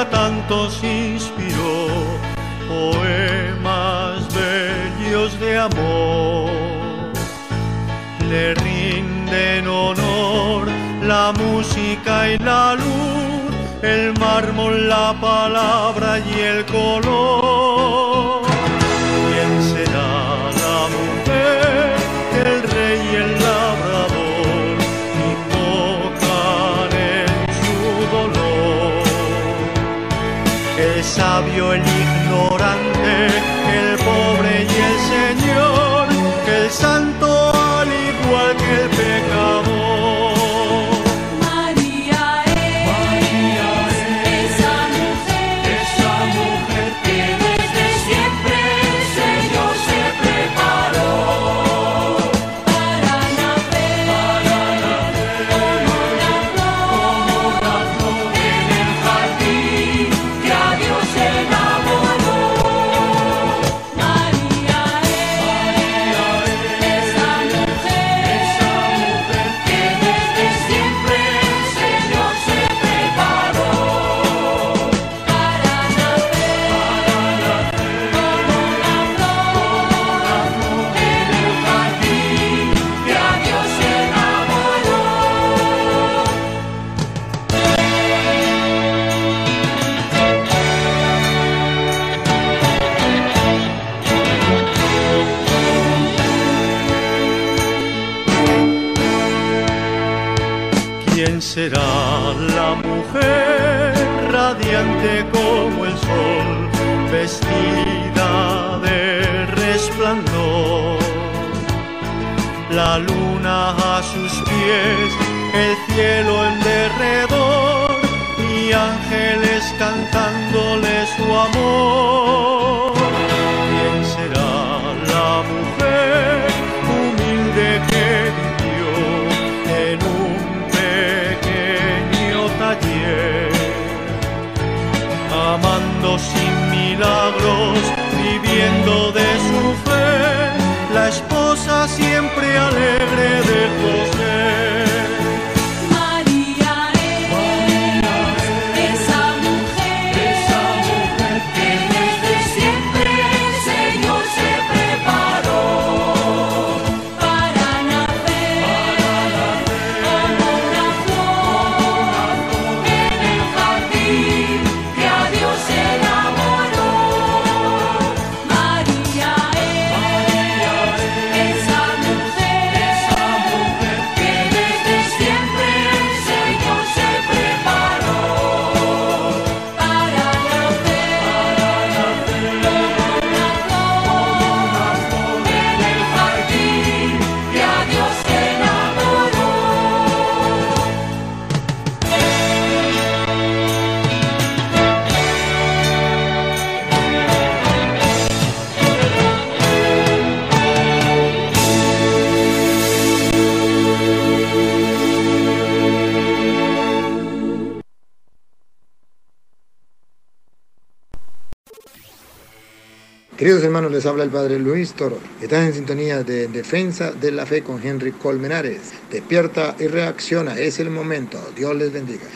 a tantos inspiró poemas bellos de amor. Le rinden honor la música y la luz, el mármol, la palabra y el color. Alegre. Queridos hermanos, les habla el Padre Luis Toro. Estás en sintonía de Defensa de la Fe con Henry Colmenares. Despierta y reacciona, es el momento. Dios les bendiga.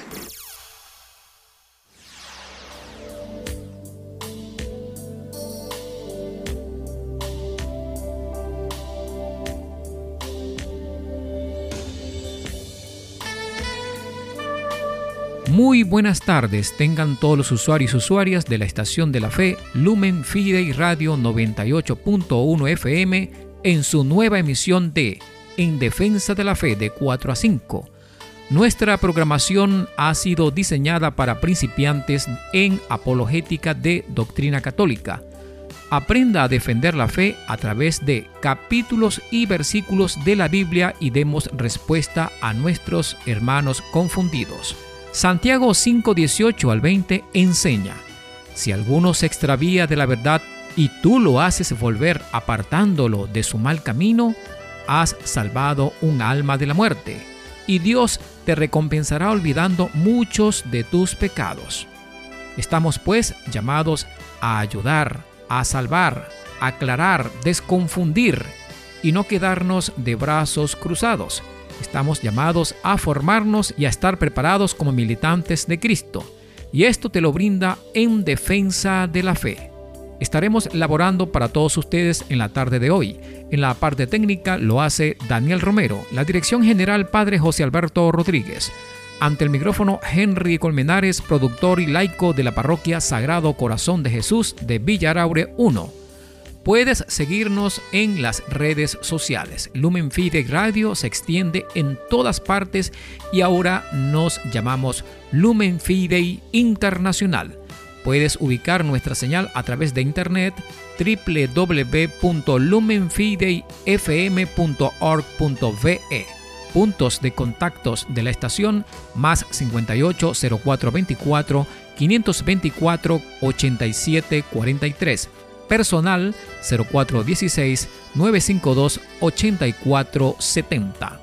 Muy buenas tardes, tengan todos los usuarios y usuarias de la estación de la fe Lumen Fidei Radio 98.1 FM en su nueva emisión de En Defensa de la Fe de 4 a 5. Nuestra programación ha sido diseñada para principiantes en apologética de doctrina católica. Aprenda a defender la fe a través de capítulos y versículos de la Biblia y demos respuesta a nuestros hermanos confundidos. Santiago 5:18 al 20 enseña, si alguno se extravía de la verdad y tú lo haces volver apartándolo de su mal camino, has salvado un alma de la muerte, y Dios te recompensará olvidando muchos de tus pecados. Estamos pues llamados a ayudar, a salvar, aclarar, desconfundir y no quedarnos de brazos cruzados. Estamos llamados a formarnos y a estar preparados como militantes de Cristo. Y esto te lo brinda en defensa de la fe. Estaremos laborando para todos ustedes en la tarde de hoy. En la parte técnica lo hace Daniel Romero, la dirección general Padre José Alberto Rodríguez. Ante el micrófono Henry Colmenares, productor y laico de la parroquia Sagrado Corazón de Jesús de Villa Araure 1. Puedes seguirnos en las redes sociales. Lumen Fide Radio se extiende en todas partes y ahora nos llamamos Lumen Fidei Internacional. Puedes ubicar nuestra señal a través de internet www.lumenfideifm.org.ve. Puntos de contactos de la estación más 58 0424 524 87 43 personal 0416-952-8470.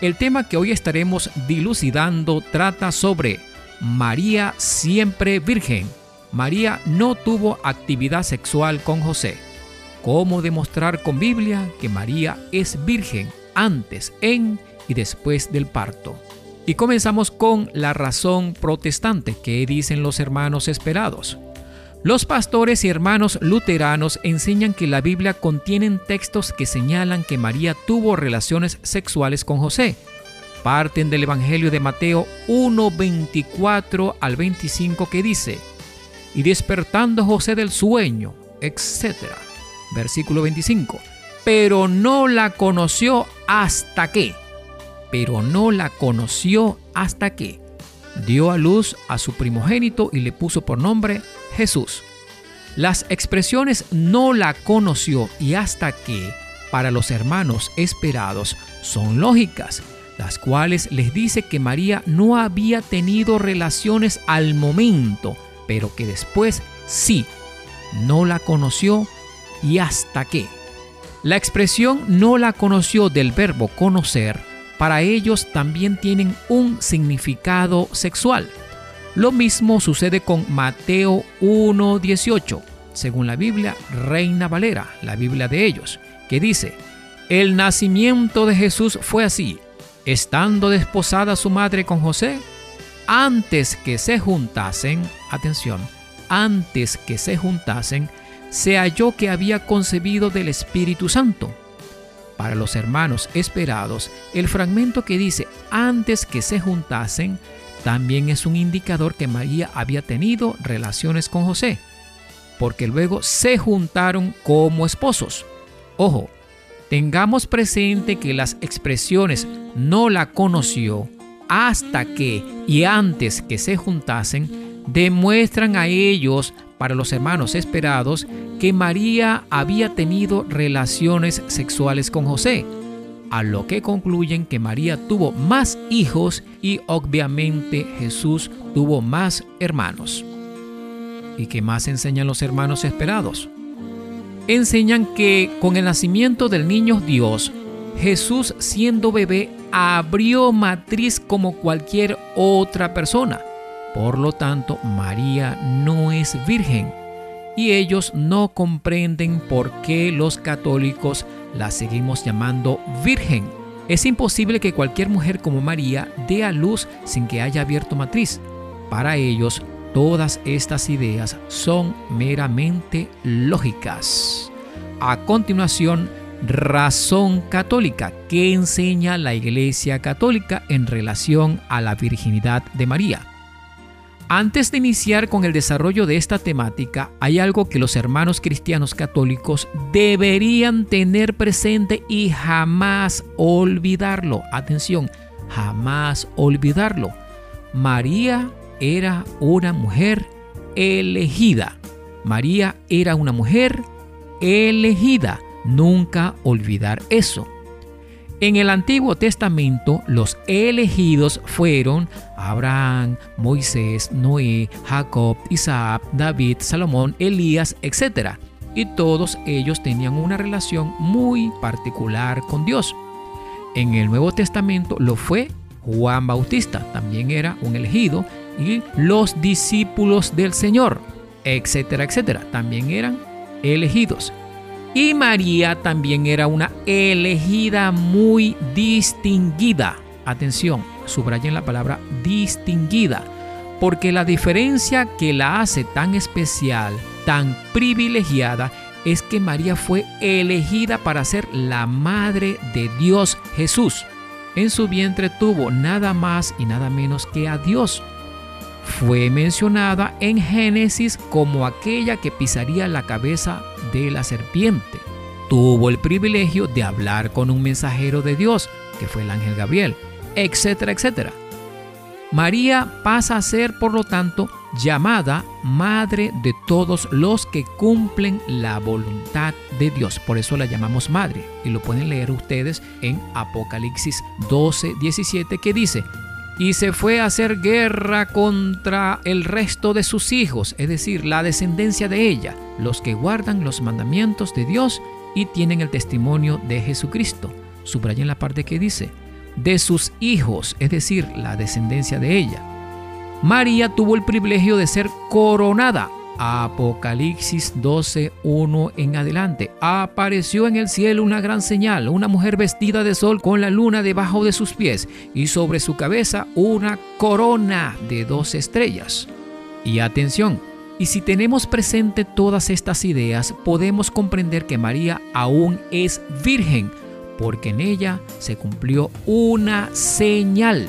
El tema que hoy estaremos dilucidando trata sobre María siempre virgen. María no tuvo actividad sexual con José. ¿Cómo demostrar con Biblia que María es virgen antes, en y después del parto? Y comenzamos con la razón protestante que dicen los hermanos esperados. Los pastores y hermanos luteranos enseñan que la Biblia contiene textos que señalan que María tuvo relaciones sexuales con José. Parten del Evangelio de Mateo 1:24 al 25 que dice, y despertando José del sueño, etc. Versículo 25, pero no la conoció hasta que, pero no la conoció hasta que dio a luz a su primogénito y le puso por nombre Jesús. Las expresiones no la conoció y hasta que para los hermanos esperados son lógicas, las cuales les dice que María no había tenido relaciones al momento, pero que después sí, no la conoció y hasta que. La expresión no la conoció del verbo conocer para ellos también tienen un significado sexual. Lo mismo sucede con Mateo 1.18, según la Biblia Reina Valera, la Biblia de ellos, que dice, el nacimiento de Jesús fue así, estando desposada su madre con José, antes que se juntasen, atención, antes que se juntasen, se halló que había concebido del Espíritu Santo. Para los hermanos esperados, el fragmento que dice antes que se juntasen también es un indicador que María había tenido relaciones con José, porque luego se juntaron como esposos. Ojo, tengamos presente que las expresiones no la conoció hasta que y antes que se juntasen demuestran a ellos para los hermanos esperados que María había tenido relaciones sexuales con José, a lo que concluyen que María tuvo más hijos y obviamente Jesús tuvo más hermanos. ¿Y qué más enseñan los hermanos esperados? Enseñan que con el nacimiento del niño Dios, Jesús siendo bebé abrió matriz como cualquier otra persona por lo tanto, María no es virgen y ellos no comprenden por qué los católicos la seguimos llamando virgen. Es imposible que cualquier mujer como María dé a luz sin que haya abierto matriz. Para ellos, todas estas ideas son meramente lógicas. A continuación, razón católica que enseña la Iglesia Católica en relación a la virginidad de María. Antes de iniciar con el desarrollo de esta temática, hay algo que los hermanos cristianos católicos deberían tener presente y jamás olvidarlo. Atención, jamás olvidarlo. María era una mujer elegida. María era una mujer elegida. Nunca olvidar eso. En el Antiguo Testamento los elegidos fueron Abraham, Moisés, Noé, Jacob, Isaac, David, Salomón, Elías, etc. Y todos ellos tenían una relación muy particular con Dios. En el Nuevo Testamento lo fue Juan Bautista, también era un elegido, y los discípulos del Señor, etcétera, etcétera, también eran elegidos. Y María también era una elegida muy distinguida. Atención, subrayen la palabra distinguida, porque la diferencia que la hace tan especial, tan privilegiada, es que María fue elegida para ser la madre de Dios Jesús. En su vientre tuvo nada más y nada menos que a Dios. Fue mencionada en Génesis como aquella que pisaría la cabeza de la serpiente. Tuvo el privilegio de hablar con un mensajero de Dios, que fue el ángel Gabriel, etcétera, etcétera. María pasa a ser, por lo tanto, llamada Madre de todos los que cumplen la voluntad de Dios. Por eso la llamamos Madre. Y lo pueden leer ustedes en Apocalipsis 12, 17, que dice, y se fue a hacer guerra contra el resto de sus hijos, es decir, la descendencia de ella, los que guardan los mandamientos de Dios y tienen el testimonio de Jesucristo. Subrayen la parte que dice, de sus hijos, es decir, la descendencia de ella. María tuvo el privilegio de ser coronada. Apocalipsis 12, 1 en adelante. Apareció en el cielo una gran señal, una mujer vestida de sol con la luna debajo de sus pies y sobre su cabeza una corona de dos estrellas. Y atención, y si tenemos presente todas estas ideas, podemos comprender que María aún es virgen porque en ella se cumplió una señal,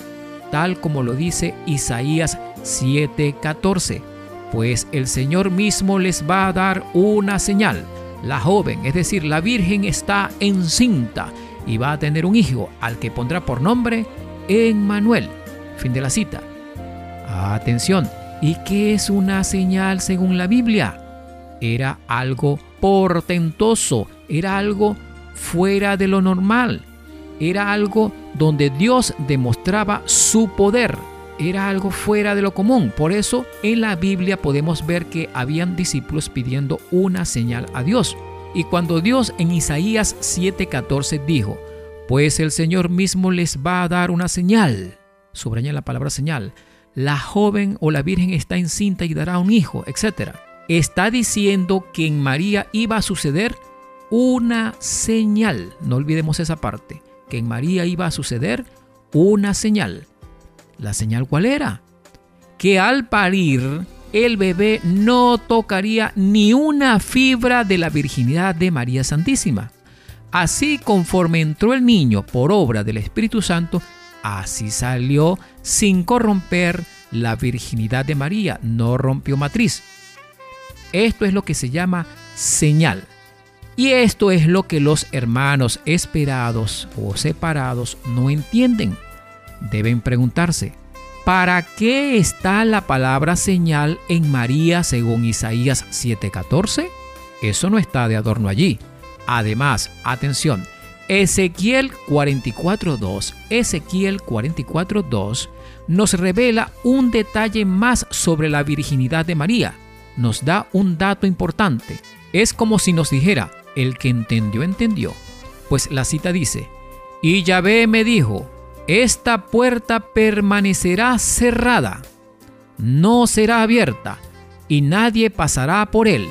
tal como lo dice Isaías 7:14. Pues el Señor mismo les va a dar una señal. La joven, es decir, la virgen está encinta y va a tener un hijo al que pondrá por nombre Emmanuel. Fin de la cita. Atención, ¿y qué es una señal según la Biblia? Era algo portentoso, era algo fuera de lo normal. Era algo donde Dios demostraba su poder. Era algo fuera de lo común. Por eso en la Biblia podemos ver que habían discípulos pidiendo una señal a Dios. Y cuando Dios en Isaías 7:14 dijo, pues el Señor mismo les va a dar una señal, subraya la palabra señal, la joven o la virgen está encinta y dará un hijo, etc. Está diciendo que en María iba a suceder una señal. No olvidemos esa parte, que en María iba a suceder una señal. ¿La señal cuál era? Que al parir el bebé no tocaría ni una fibra de la virginidad de María Santísima. Así conforme entró el niño por obra del Espíritu Santo, así salió sin corromper la virginidad de María, no rompió matriz. Esto es lo que se llama señal. Y esto es lo que los hermanos esperados o separados no entienden. Deben preguntarse, ¿para qué está la palabra señal en María según Isaías 7:14? Eso no está de adorno allí. Además, atención, Ezequiel 44.2, Ezequiel 44.2 nos revela un detalle más sobre la virginidad de María. Nos da un dato importante. Es como si nos dijera, el que entendió, entendió. Pues la cita dice, y Yahvé me dijo, esta puerta permanecerá cerrada, no será abierta, y nadie pasará por él,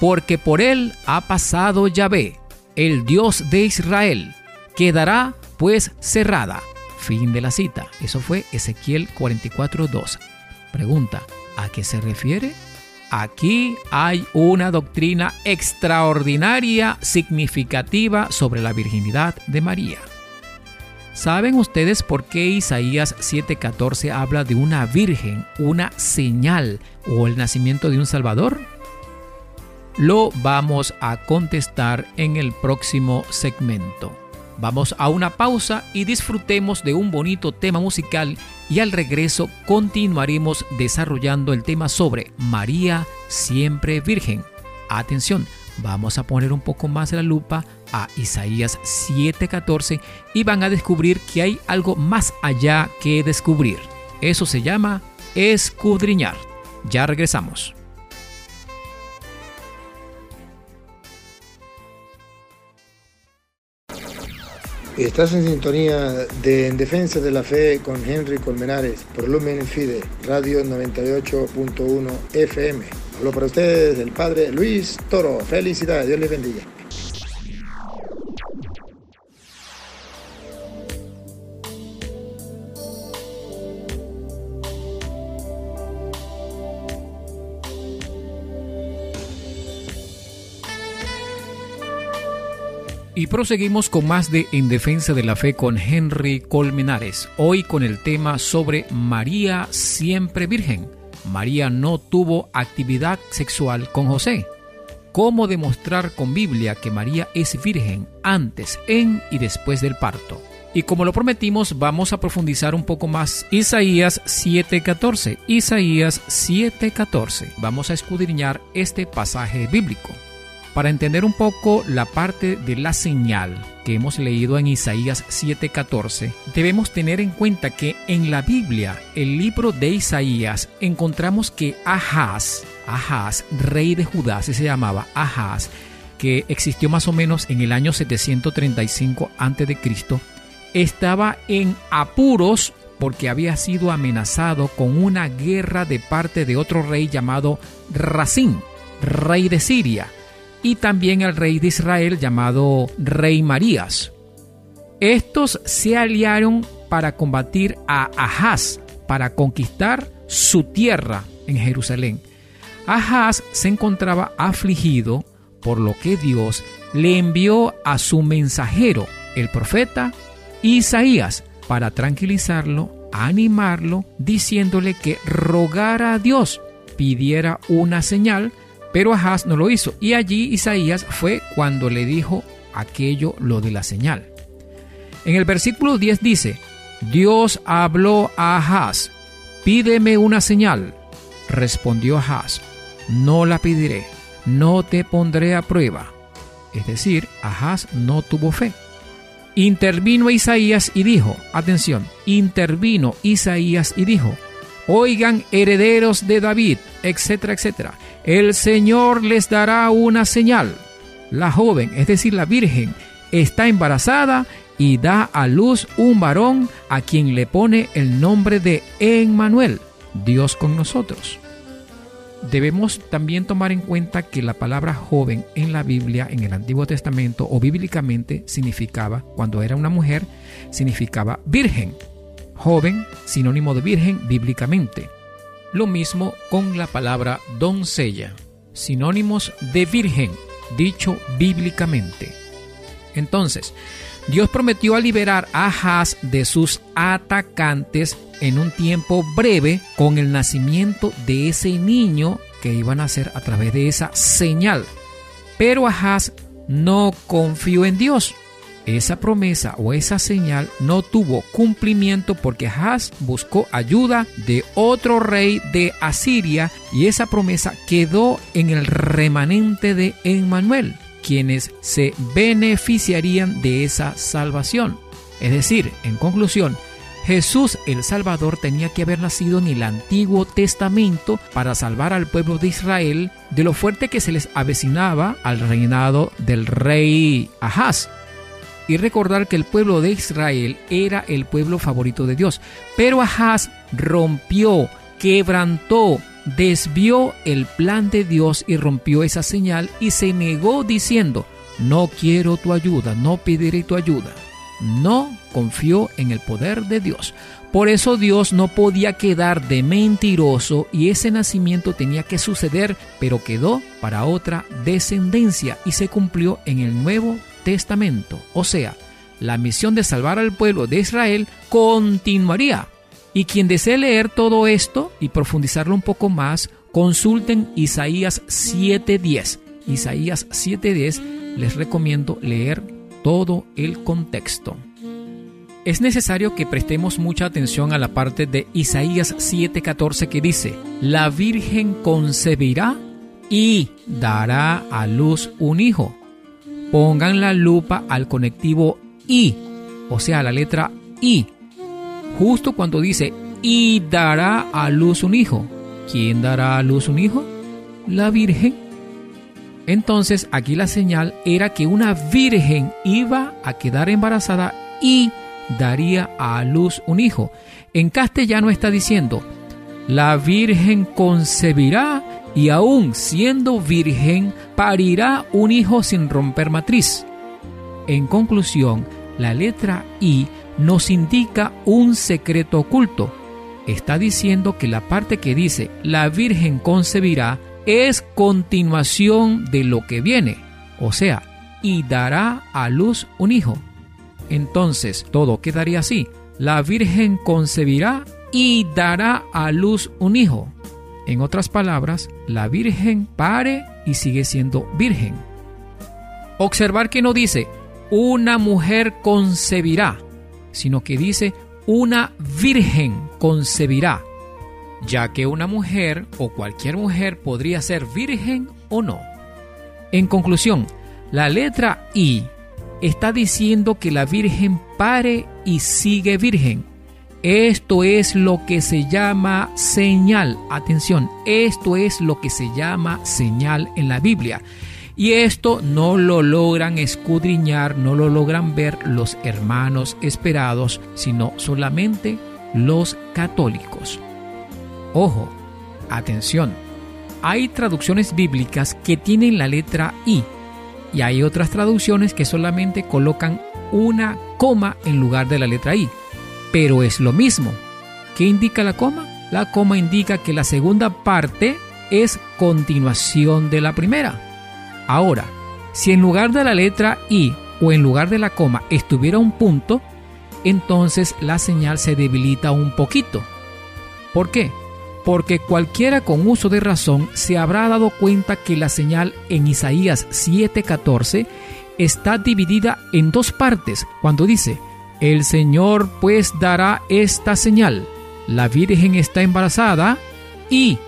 porque por él ha pasado Yahvé, el Dios de Israel, quedará pues cerrada. Fin de la cita. Eso fue Ezequiel 44.2. Pregunta, ¿a qué se refiere? Aquí hay una doctrina extraordinaria, significativa sobre la virginidad de María. ¿Saben ustedes por qué Isaías 7:14 habla de una virgen, una señal o el nacimiento de un Salvador? Lo vamos a contestar en el próximo segmento. Vamos a una pausa y disfrutemos de un bonito tema musical y al regreso continuaremos desarrollando el tema sobre María siempre Virgen. Atención, vamos a poner un poco más la lupa a Isaías 7:14 y van a descubrir que hay algo más allá que descubrir. Eso se llama escudriñar. Ya regresamos. Estás en sintonía de En Defensa de la Fe con Henry Colmenares por Lumen Fide, Radio 98.1 FM. Hablo para ustedes el Padre Luis Toro. Felicidades, Dios les bendiga. Y proseguimos con más de En Defensa de la Fe con Henry Colmenares, hoy con el tema sobre María siempre virgen. María no tuvo actividad sexual con José. ¿Cómo demostrar con Biblia que María es virgen antes, en y después del parto? Y como lo prometimos, vamos a profundizar un poco más. Isaías 7:14. Isaías 7:14. Vamos a escudriñar este pasaje bíblico. Para entender un poco la parte de la señal que hemos leído en Isaías 7:14, debemos tener en cuenta que en la Biblia, el libro de Isaías, encontramos que Ahaz, Ahaz, rey de Judá, se llamaba Ahaz, que existió más o menos en el año 735 a.C., estaba en apuros porque había sido amenazado con una guerra de parte de otro rey llamado Racín, rey de Siria y también el rey de Israel llamado Rey Marías. Estos se aliaron para combatir a Ahaz, para conquistar su tierra en Jerusalén. Ahaz se encontraba afligido, por lo que Dios le envió a su mensajero, el profeta Isaías, para tranquilizarlo, animarlo, diciéndole que rogara a Dios, pidiera una señal pero Ahaz no lo hizo, y allí Isaías fue cuando le dijo aquello lo de la señal. En el versículo 10 dice, Dios habló a Ahaz, pídeme una señal. Respondió Ahaz, no la pediré, no te pondré a prueba. Es decir, Ahaz no tuvo fe. Intervino Isaías y dijo, atención, intervino Isaías y dijo, oigan herederos de David, etcétera, etcétera el Señor les dará una señal. La joven, es decir, la virgen, está embarazada y da a luz un varón a quien le pone el nombre de Emmanuel, Dios con nosotros. Debemos también tomar en cuenta que la palabra joven en la Biblia, en el Antiguo Testamento o bíblicamente, significaba, cuando era una mujer, significaba virgen. Joven, sinónimo de virgen bíblicamente. Lo mismo con la palabra doncella, sinónimos de virgen, dicho bíblicamente. Entonces, Dios prometió a liberar a Ahaz de sus atacantes en un tiempo breve con el nacimiento de ese niño que iban a hacer a través de esa señal. Pero Ahaz no confió en Dios esa promesa o esa señal no tuvo cumplimiento porque Haz buscó ayuda de otro rey de Asiria y esa promesa quedó en el remanente de Emmanuel, quienes se beneficiarían de esa salvación. Es decir, en conclusión, Jesús el Salvador tenía que haber nacido en el Antiguo Testamento para salvar al pueblo de Israel de lo fuerte que se les avecinaba al reinado del rey Ahaz y recordar que el pueblo de Israel era el pueblo favorito de Dios. Pero Ahaz rompió, quebrantó, desvió el plan de Dios y rompió esa señal y se negó diciendo, no quiero tu ayuda, no pediré tu ayuda. No confió en el poder de Dios. Por eso Dios no podía quedar de mentiroso y ese nacimiento tenía que suceder, pero quedó para otra descendencia y se cumplió en el Nuevo Testamento. O sea, la misión de salvar al pueblo de Israel continuaría. Y quien desee leer todo esto y profundizarlo un poco más, consulten Isaías 7.10. Isaías 7.10 les recomiendo leer todo el contexto. Es necesario que prestemos mucha atención a la parte de Isaías 7:14 que dice, la Virgen concebirá y dará a luz un hijo pongan la lupa al conectivo I, o sea, la letra I, justo cuando dice y dará a luz un hijo. ¿Quién dará a luz un hijo? La Virgen. Entonces aquí la señal era que una virgen iba a quedar embarazada y daría a luz un hijo. En castellano está diciendo, la virgen concebirá y aún siendo virgen, parirá un hijo sin romper matriz. En conclusión, la letra I nos indica un secreto oculto. Está diciendo que la parte que dice la Virgen concebirá es continuación de lo que viene. O sea, y dará a luz un hijo. Entonces todo quedaría así. La Virgen concebirá y dará a luz un hijo. En otras palabras, la Virgen pare y sigue siendo virgen. Observar que no dice una mujer concebirá, sino que dice una virgen concebirá, ya que una mujer o cualquier mujer podría ser virgen o no. En conclusión, la letra I está diciendo que la Virgen pare y sigue virgen. Esto es lo que se llama señal. Atención, esto es lo que se llama señal en la Biblia. Y esto no lo logran escudriñar, no lo logran ver los hermanos esperados, sino solamente los católicos. Ojo, atención, hay traducciones bíblicas que tienen la letra I y hay otras traducciones que solamente colocan una coma en lugar de la letra I. Pero es lo mismo. ¿Qué indica la coma? La coma indica que la segunda parte es continuación de la primera. Ahora, si en lugar de la letra I o en lugar de la coma estuviera un punto, entonces la señal se debilita un poquito. ¿Por qué? Porque cualquiera con uso de razón se habrá dado cuenta que la señal en Isaías 7:14 está dividida en dos partes cuando dice, el Señor pues dará esta señal, la Virgen está embarazada y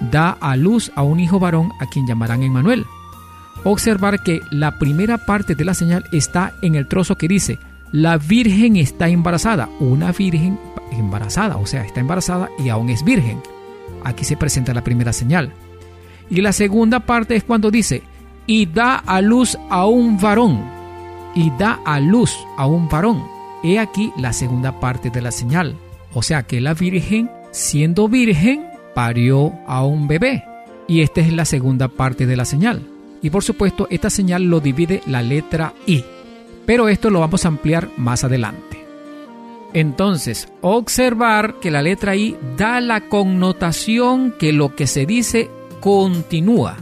da a luz a un hijo varón a quien llamarán Emmanuel observar que la primera parte de la señal está en el trozo que dice, la virgen está embarazada, una virgen embarazada, o sea, está embarazada y aún es virgen. Aquí se presenta la primera señal. Y la segunda parte es cuando dice, y da a luz a un varón, y da a luz a un varón. He aquí la segunda parte de la señal. O sea que la virgen, siendo virgen, parió a un bebé. Y esta es la segunda parte de la señal. Y por supuesto, esta señal lo divide la letra I. Pero esto lo vamos a ampliar más adelante. Entonces, observar que la letra I da la connotación que lo que se dice continúa.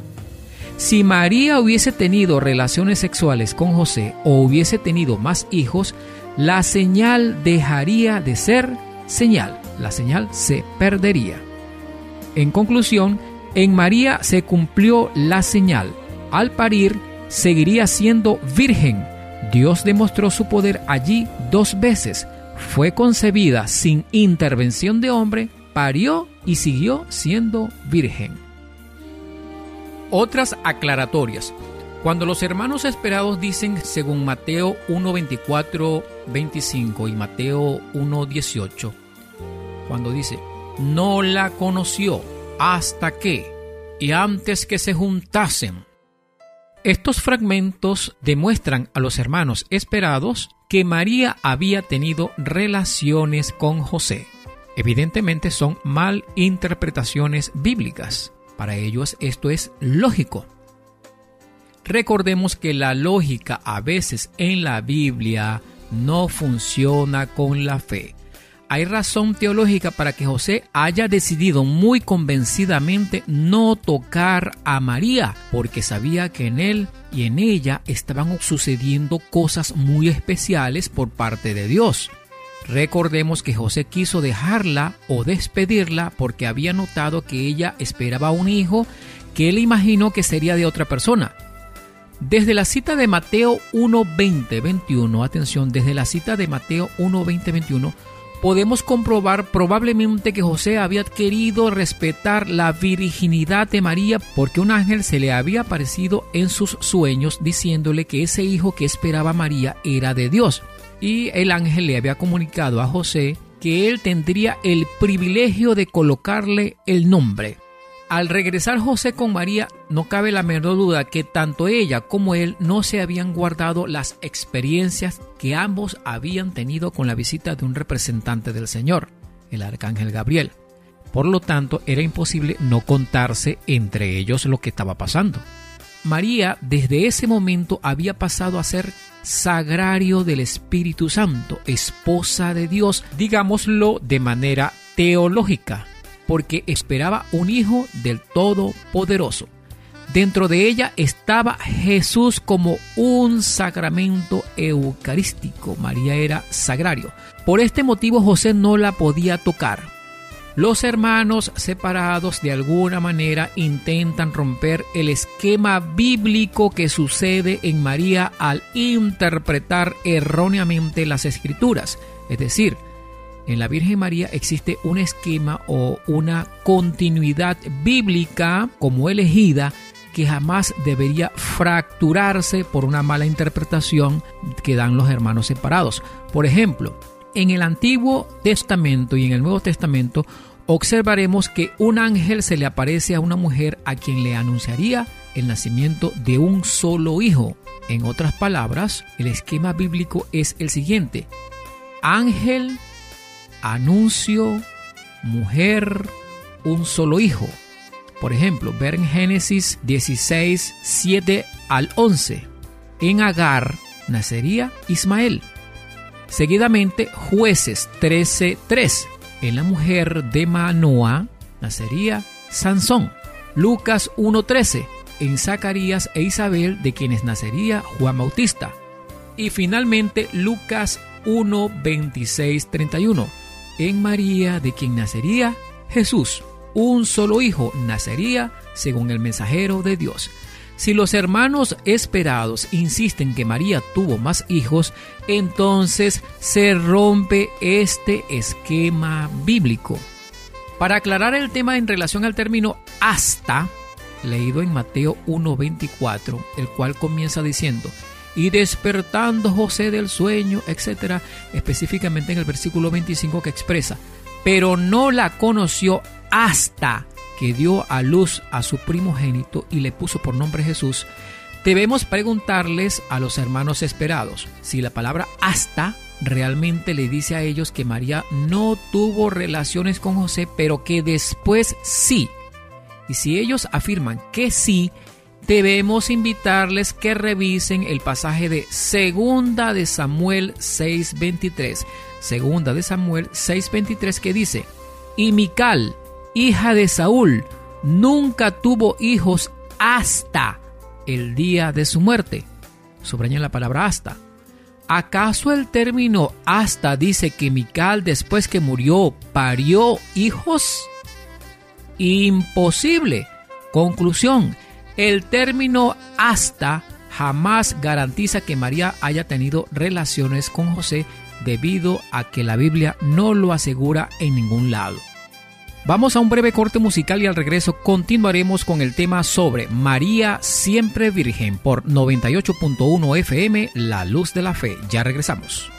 Si María hubiese tenido relaciones sexuales con José o hubiese tenido más hijos, la señal dejaría de ser señal. La señal se perdería. En conclusión, en María se cumplió la señal al parir seguiría siendo virgen. Dios demostró su poder allí dos veces. Fue concebida sin intervención de hombre, parió y siguió siendo virgen. Otras aclaratorias. Cuando los hermanos esperados dicen, según Mateo 1.24, 25 y Mateo 1.18, cuando dice, no la conoció hasta que, y antes que se juntasen, estos fragmentos demuestran a los hermanos esperados que María había tenido relaciones con José. Evidentemente son mal interpretaciones bíblicas. Para ellos esto es lógico. Recordemos que la lógica a veces en la Biblia no funciona con la fe hay razón teológica para que José haya decidido muy convencidamente no tocar a María, porque sabía que en él y en ella estaban sucediendo cosas muy especiales por parte de Dios. Recordemos que José quiso dejarla o despedirla porque había notado que ella esperaba un hijo que él imaginó que sería de otra persona. Desde la cita de Mateo 1.20, 21, atención, desde la cita de Mateo 1.20, 21, podemos comprobar probablemente que José había querido respetar la virginidad de María porque un ángel se le había aparecido en sus sueños diciéndole que ese hijo que esperaba María era de Dios. Y el ángel le había comunicado a José que él tendría el privilegio de colocarle el nombre. Al regresar José con María, no cabe la menor duda que tanto ella como él no se habían guardado las experiencias que ambos habían tenido con la visita de un representante del Señor, el arcángel Gabriel. Por lo tanto, era imposible no contarse entre ellos lo que estaba pasando. María desde ese momento había pasado a ser sagrario del Espíritu Santo, esposa de Dios, digámoslo de manera teológica porque esperaba un hijo del Todopoderoso. Dentro de ella estaba Jesús como un sacramento eucarístico. María era sagrario. Por este motivo José no la podía tocar. Los hermanos separados de alguna manera intentan romper el esquema bíblico que sucede en María al interpretar erróneamente las escrituras. Es decir, en la Virgen María existe un esquema o una continuidad bíblica como elegida que jamás debería fracturarse por una mala interpretación que dan los hermanos separados. Por ejemplo, en el Antiguo Testamento y en el Nuevo Testamento observaremos que un ángel se le aparece a una mujer a quien le anunciaría el nacimiento de un solo hijo. En otras palabras, el esquema bíblico es el siguiente. Ángel, anuncio, mujer, un solo hijo. Por ejemplo, ver en Génesis 16, 7 al 11. En Agar nacería Ismael. Seguidamente, jueces 13, 3. En la mujer de Manoa nacería Sansón. Lucas 1.13. En Zacarías e Isabel, de quienes nacería Juan Bautista. Y finalmente Lucas 1.26.31. En María, de quien nacería Jesús un solo hijo nacería según el mensajero de Dios. Si los hermanos esperados insisten que María tuvo más hijos, entonces se rompe este esquema bíblico. Para aclarar el tema en relación al término hasta, leído en Mateo 1.24, el cual comienza diciendo, y despertando José del sueño, etc., específicamente en el versículo 25 que expresa, pero no la conoció hasta que dio a luz a su primogénito y le puso por nombre Jesús, debemos preguntarles a los hermanos esperados si la palabra hasta realmente le dice a ellos que María no tuvo relaciones con José, pero que después sí. Y si ellos afirman que sí, debemos invitarles que revisen el pasaje de Segunda de Samuel 6:23. Segunda de Samuel 6:23 que dice, "Y Mical, hija de Saúl, nunca tuvo hijos hasta el día de su muerte. Subraña la palabra hasta. ¿Acaso el término hasta dice que Mical después que murió parió hijos? Imposible. Conclusión. El término hasta jamás garantiza que María haya tenido relaciones con José debido a que la Biblia no lo asegura en ningún lado. Vamos a un breve corte musical y al regreso continuaremos con el tema sobre María siempre Virgen por 98.1 FM La Luz de la Fe. Ya regresamos.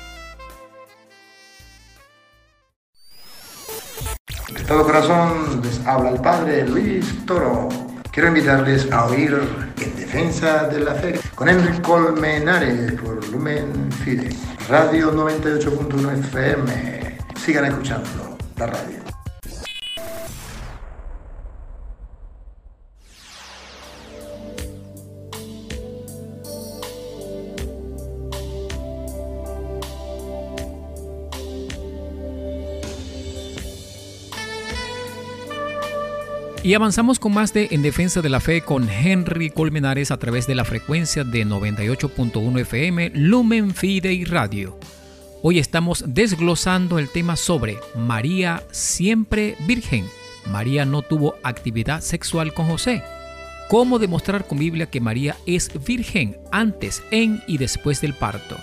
De corazón les habla el Padre Luis Toro. Quiero invitarles a oír En Defensa de la Fe con Enrique Colmenares por Lumen Fide, Radio 98.1 FM. Sigan escuchando la radio. Y avanzamos con más de En Defensa de la Fe con Henry Colmenares a través de la frecuencia de 98.1 FM Lumen Fidei Radio. Hoy estamos desglosando el tema sobre María siempre virgen. María no tuvo actividad sexual con José. ¿Cómo demostrar con Biblia que María es virgen antes, en y después del parto?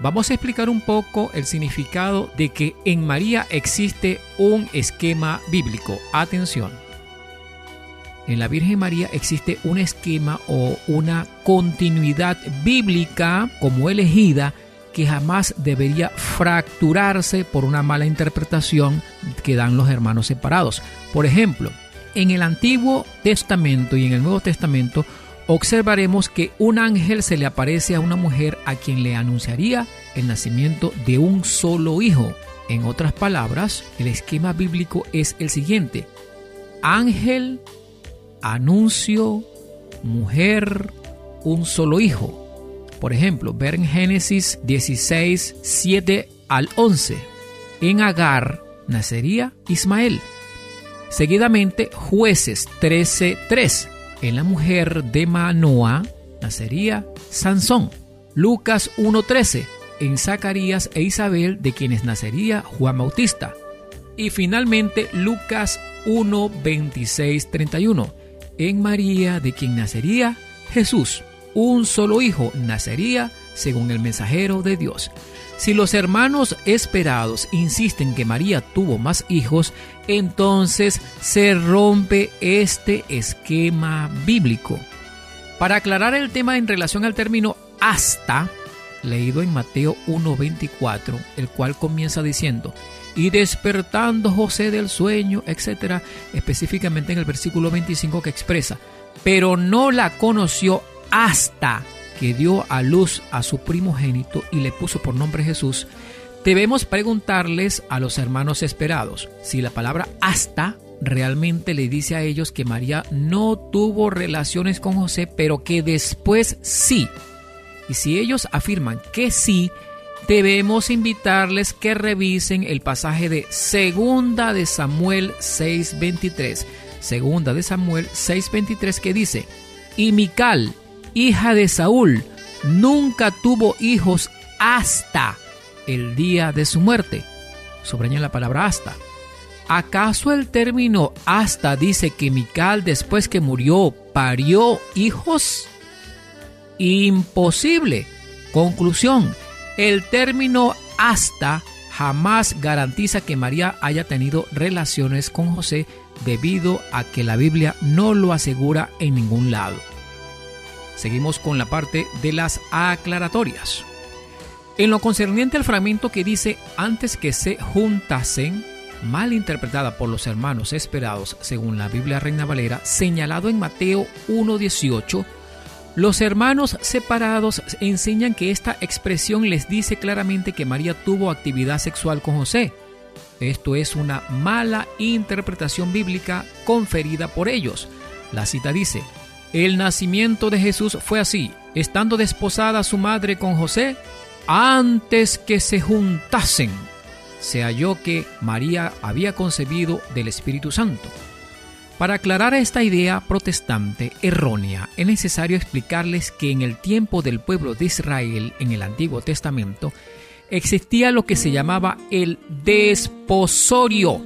Vamos a explicar un poco el significado de que en María existe un esquema bíblico. Atención en la Virgen María existe un esquema o una continuidad bíblica como elegida que jamás debería fracturarse por una mala interpretación que dan los hermanos separados. Por ejemplo, en el Antiguo Testamento y en el Nuevo Testamento observaremos que un ángel se le aparece a una mujer a quien le anunciaría el nacimiento de un solo hijo. En otras palabras, el esquema bíblico es el siguiente. Ángel anuncio, mujer, un solo hijo. Por ejemplo, ver en Génesis 16, 7 al 11. En Agar nacería Ismael. Seguidamente, jueces 13, 3. En la mujer de Manoa nacería Sansón. Lucas 1.13. En Zacarías e Isabel, de quienes nacería Juan Bautista. Y finalmente Lucas 1, 31. En María, de quien nacería Jesús. Un solo hijo nacería según el mensajero de Dios. Si los hermanos esperados insisten que María tuvo más hijos, entonces se rompe este esquema bíblico. Para aclarar el tema en relación al término hasta, leído en Mateo 1.24, el cual comienza diciendo, y despertando José del sueño, etc., específicamente en el versículo 25 que expresa, pero no la conoció hasta que dio a luz a su primogénito y le puso por nombre Jesús, debemos preguntarles a los hermanos esperados si la palabra hasta realmente le dice a ellos que María no tuvo relaciones con José, pero que después sí. Y si ellos afirman que sí, debemos invitarles que revisen el pasaje de Segunda de Samuel 6:23. Segunda de Samuel 6:23 que dice, "Y Mical, hija de Saúl, nunca tuvo hijos hasta el día de su muerte." Subrayan la palabra hasta. ¿Acaso el término hasta dice que Mical después que murió parió hijos? Imposible. Conclusión el término hasta jamás garantiza que María haya tenido relaciones con José debido a que la Biblia no lo asegura en ningún lado. Seguimos con la parte de las aclaratorias. En lo concerniente al fragmento que dice antes que se juntasen, mal interpretada por los hermanos esperados según la Biblia Reina Valera, señalado en Mateo 1.18, los hermanos separados enseñan que esta expresión les dice claramente que María tuvo actividad sexual con José. Esto es una mala interpretación bíblica conferida por ellos. La cita dice, el nacimiento de Jesús fue así, estando desposada su madre con José, antes que se juntasen, se halló que María había concebido del Espíritu Santo. Para aclarar esta idea protestante errónea, es necesario explicarles que en el tiempo del pueblo de Israel, en el Antiguo Testamento, existía lo que se llamaba el desposorio.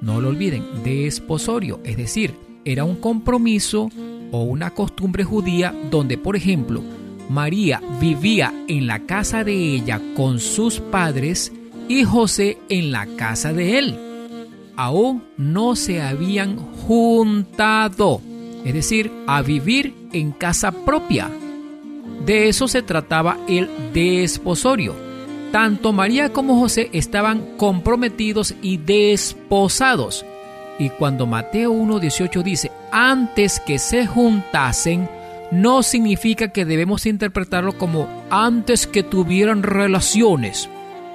No lo olviden, desposorio, es decir, era un compromiso o una costumbre judía donde, por ejemplo, María vivía en la casa de ella con sus padres y José en la casa de él aún no se habían juntado, es decir, a vivir en casa propia. De eso se trataba el desposorio. Tanto María como José estaban comprometidos y desposados. Y cuando Mateo 1.18 dice, antes que se juntasen, no significa que debemos interpretarlo como antes que tuvieran relaciones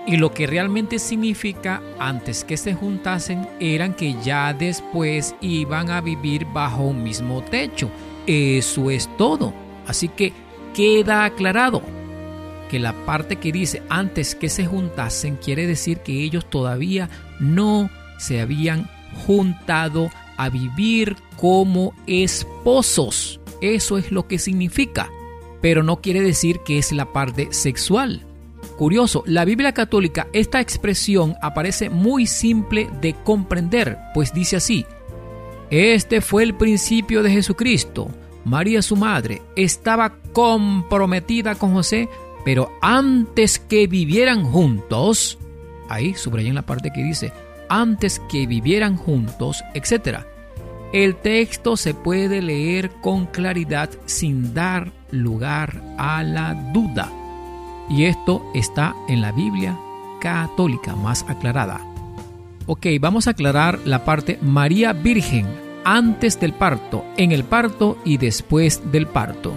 y lo que realmente significa antes que se juntasen eran que ya después iban a vivir bajo un mismo techo. Eso es todo. Así que queda aclarado que la parte que dice antes que se juntasen quiere decir que ellos todavía no se habían juntado a vivir como esposos. Eso es lo que significa. Pero no quiere decir que es la parte sexual. Curioso, la Biblia católica esta expresión aparece muy simple de comprender, pues dice así, este fue el principio de Jesucristo. María su madre estaba comprometida con José, pero antes que vivieran juntos, ahí subrayan la parte que dice, antes que vivieran juntos, etc. El texto se puede leer con claridad sin dar lugar a la duda. Y esto está en la Biblia católica más aclarada. Ok, vamos a aclarar la parte María Virgen antes del parto, en el parto y después del parto.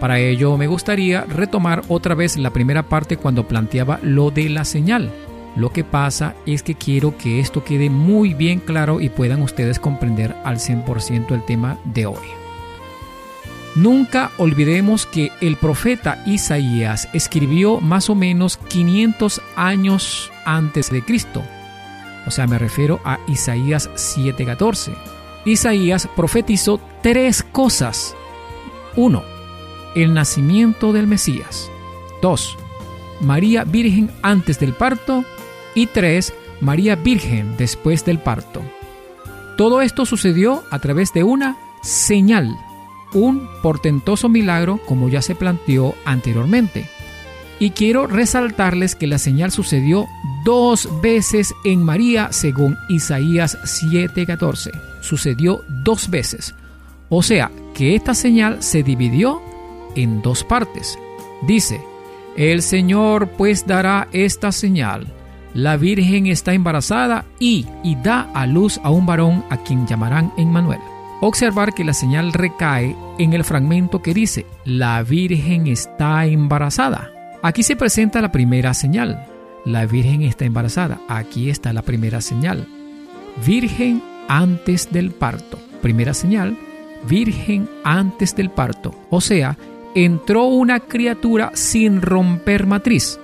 Para ello me gustaría retomar otra vez la primera parte cuando planteaba lo de la señal. Lo que pasa es que quiero que esto quede muy bien claro y puedan ustedes comprender al 100% el tema de hoy. Nunca olvidemos que el profeta Isaías escribió más o menos 500 años antes de Cristo. O sea, me refiero a Isaías 7:14. Isaías profetizó tres cosas. 1. El nacimiento del Mesías. 2. María Virgen antes del parto. Y 3. María Virgen después del parto. Todo esto sucedió a través de una señal, un portentoso milagro como ya se planteó anteriormente. Y quiero resaltarles que la señal sucedió dos veces en María según Isaías 7:14. Sucedió dos veces. O sea, que esta señal se dividió en dos partes. Dice, el Señor pues dará esta señal. La Virgen está embarazada y, y da a luz a un varón a quien llamarán Emmanuel. Observar que la señal recae en el fragmento que dice, la Virgen está embarazada. Aquí se presenta la primera señal. La Virgen está embarazada. Aquí está la primera señal. Virgen antes del parto. Primera señal, virgen antes del parto. O sea, entró una criatura sin romper matriz.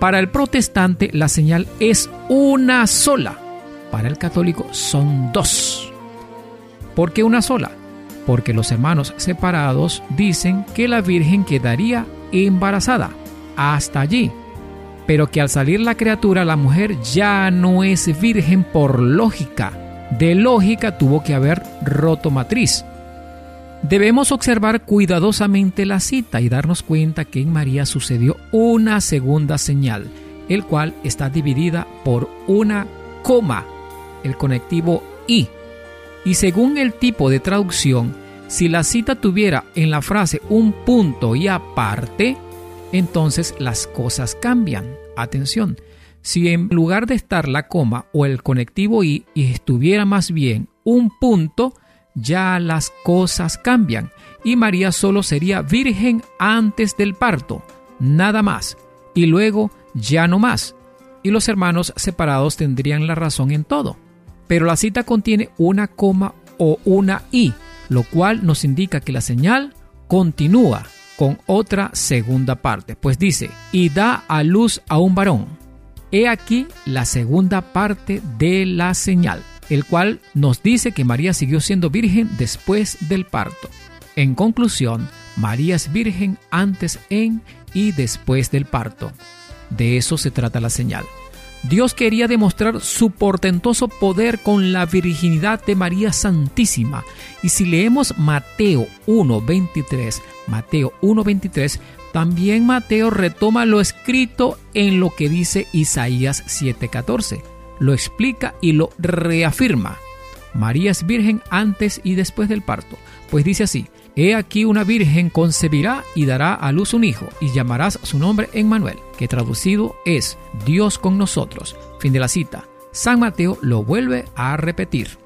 Para el protestante la señal es una sola. Para el católico son dos. ¿Por qué una sola? Porque los hermanos separados dicen que la Virgen quedaría embarazada hasta allí, pero que al salir la criatura la mujer ya no es virgen por lógica. De lógica tuvo que haber roto matriz. Debemos observar cuidadosamente la cita y darnos cuenta que en María sucedió una segunda señal, el cual está dividida por una coma, el conectivo y. Y según el tipo de traducción, si la cita tuviera en la frase un punto y aparte, entonces las cosas cambian. Atención, si en lugar de estar la coma o el conectivo y, y estuviera más bien un punto, ya las cosas cambian y María solo sería virgen antes del parto, nada más, y luego ya no más, y los hermanos separados tendrían la razón en todo. Pero la cita contiene una coma o una i, lo cual nos indica que la señal continúa con otra segunda parte, pues dice, y da a luz a un varón. He aquí la segunda parte de la señal, el cual nos dice que María siguió siendo virgen después del parto. En conclusión, María es virgen antes en y después del parto. De eso se trata la señal. Dios quería demostrar su portentoso poder con la virginidad de María Santísima. Y si leemos Mateo 1.23, Mateo 1.23, también Mateo retoma lo escrito en lo que dice Isaías 7.14. Lo explica y lo reafirma. María es virgen antes y después del parto. Pues dice así, He aquí una virgen concebirá y dará a luz un hijo, y llamarás su nombre Emmanuel, que traducido es Dios con nosotros. Fin de la cita. San Mateo lo vuelve a repetir.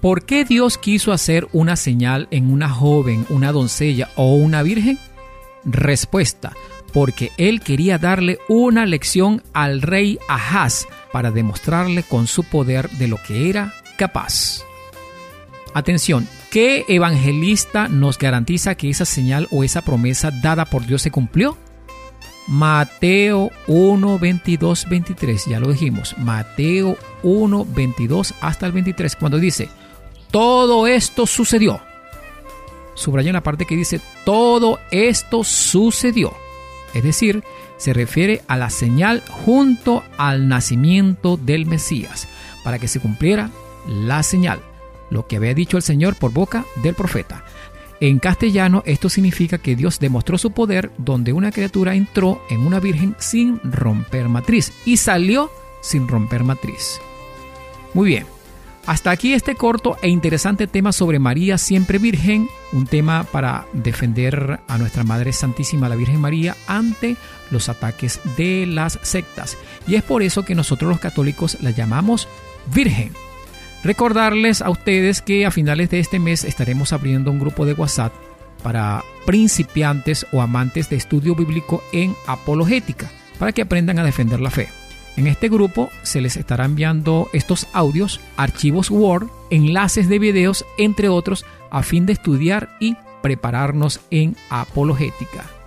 ¿Por qué Dios quiso hacer una señal en una joven, una doncella o una virgen? Respuesta, porque él quería darle una lección al rey Ahaz para demostrarle con su poder de lo que era capaz. Atención, ¿qué evangelista nos garantiza que esa señal o esa promesa dada por Dios se cumplió? Mateo 1, 22, 23, ya lo dijimos, Mateo 1, 22 hasta el 23, cuando dice, todo esto sucedió. Subraya la parte que dice, todo esto sucedió. Es decir, se refiere a la señal junto al nacimiento del Mesías, para que se cumpliera la señal lo que había dicho el Señor por boca del profeta. En castellano esto significa que Dios demostró su poder donde una criatura entró en una virgen sin romper matriz y salió sin romper matriz. Muy bien, hasta aquí este corto e interesante tema sobre María siempre virgen, un tema para defender a nuestra Madre Santísima la Virgen María ante los ataques de las sectas. Y es por eso que nosotros los católicos la llamamos Virgen Recordarles a ustedes que a finales de este mes estaremos abriendo un grupo de WhatsApp para principiantes o amantes de estudio bíblico en apologética, para que aprendan a defender la fe. En este grupo se les estará enviando estos audios, archivos Word, enlaces de videos, entre otros, a fin de estudiar y prepararnos en apologética.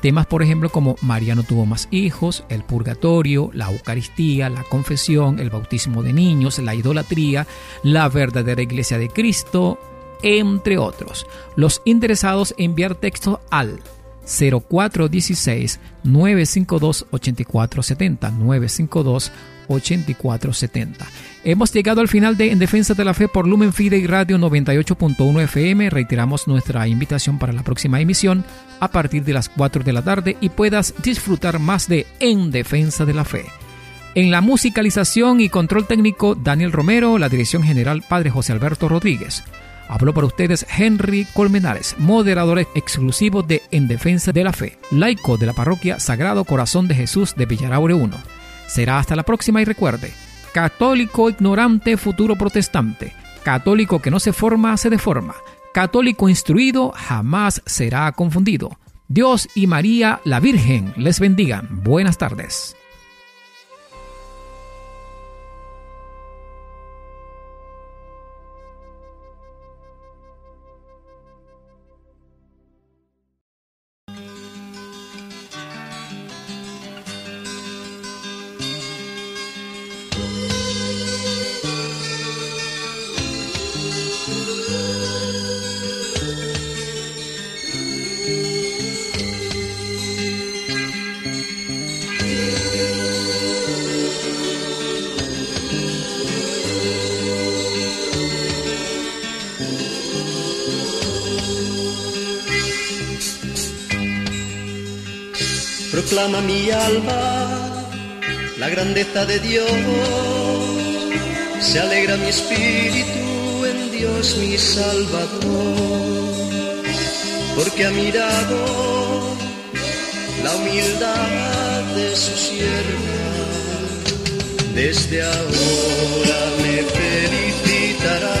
Temas, por ejemplo, como María no tuvo más hijos, el purgatorio, la Eucaristía, la confesión, el bautismo de niños, la idolatría, la verdadera iglesia de Cristo, entre otros. Los interesados enviar texto al 0416 952 8470 952 8470. Hemos llegado al final de En Defensa de la Fe por Lumen Fide y Radio 98.1 FM. Reiteramos nuestra invitación para la próxima emisión a partir de las 4 de la tarde y puedas disfrutar más de En Defensa de la Fe. En la musicalización y control técnico, Daniel Romero, la dirección general, Padre José Alberto Rodríguez. Habló para ustedes Henry Colmenares, moderador exclusivo de En Defensa de la Fe, laico de la parroquia Sagrado Corazón de Jesús de Villaraure 1. Será hasta la próxima y recuerde, católico ignorante, futuro protestante, católico que no se forma, se deforma, católico instruido jamás será confundido. Dios y María la Virgen les bendigan. Buenas tardes. Proclama mi alma la grandeza de Dios, se alegra mi espíritu en Dios mi Salvador, porque ha mirado la humildad de su sierva, desde ahora me felicitará.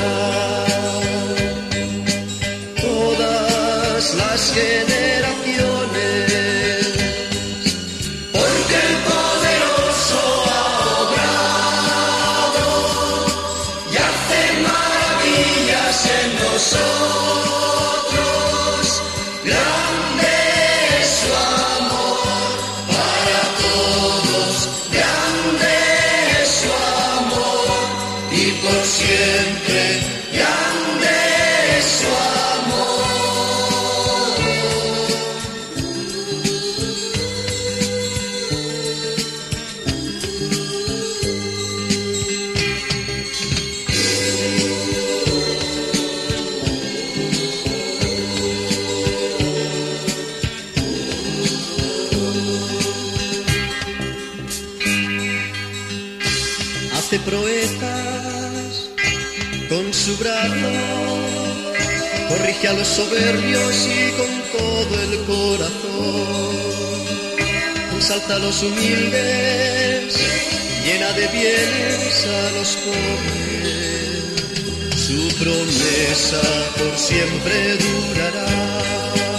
Todas las generaciones y por siempre, grande es soberbios y con todo el corazón, ensalza a los humildes, llena de bienes a los pobres, su promesa por siempre durará.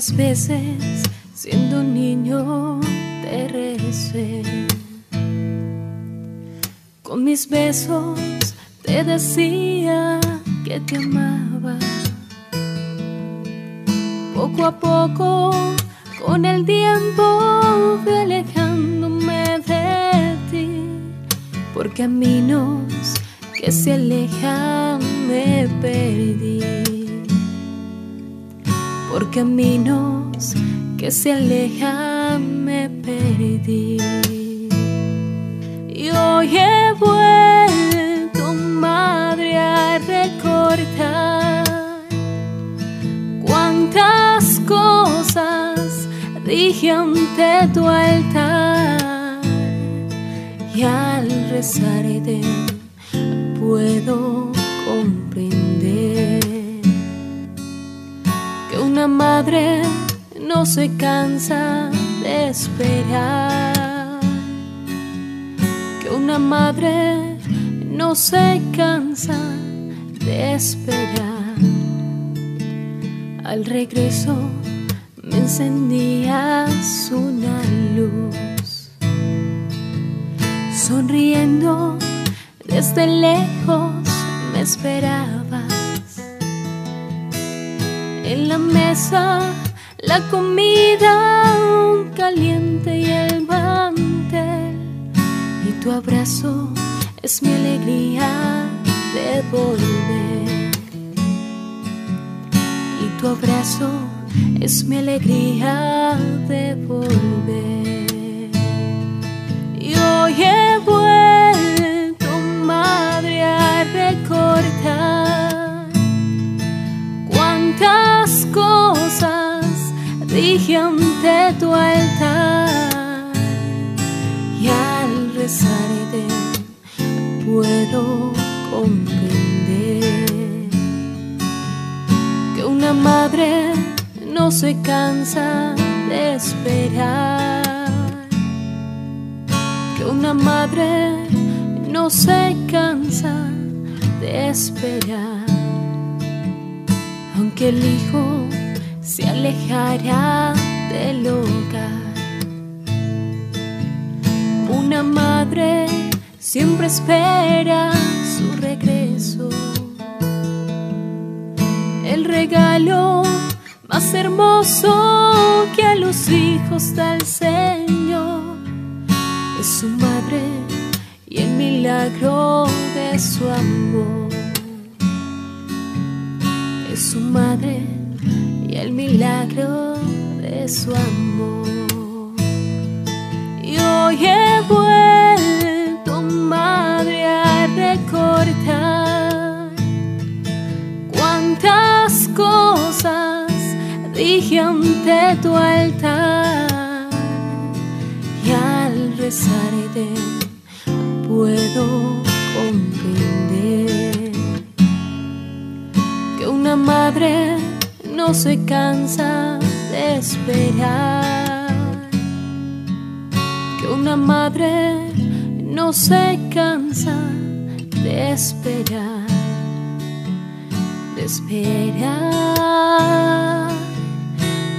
¿Cuántas veces siendo un niño te recé? Con mis besos te decía que te amaba. Poco a poco, con el tiempo, fui alejándome de ti, por caminos que se alejan me perdí. Por caminos que se alejan me perdí. Y hoy he vuelto, madre, a recordar cuántas cosas dije ante tu altar. Y al rezarte puedo una madre no se cansa de esperar, que una madre no se cansa de esperar. Al regreso me encendías una luz, sonriendo desde lejos me esperabas. En la mesa la comida caliente y el mantel. Y tu abrazo es mi alegría de volver. Y tu abrazo es mi alegría de volver. Y hoy he vuelto, madre, a recordar ante tu altar. Y al rezarte puedo comprender que una madre no se cansa de esperar, que una madre no se cansa de esperar, aunque el hijo se alejará del hogar. Una madre siempre espera su regreso, el regalo más hermoso que a los hijos da el Señor es su madre y el milagro de su amor. Es su madre y el milagro de su amor. Y hoy he vuelto, madre, a recordar cuántas cosas dije ante tu altar y al rezarte puedo comprender que una madre no se cansa de esperar, que una madre no se cansa de esperar, de esperar,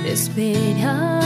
de esperar.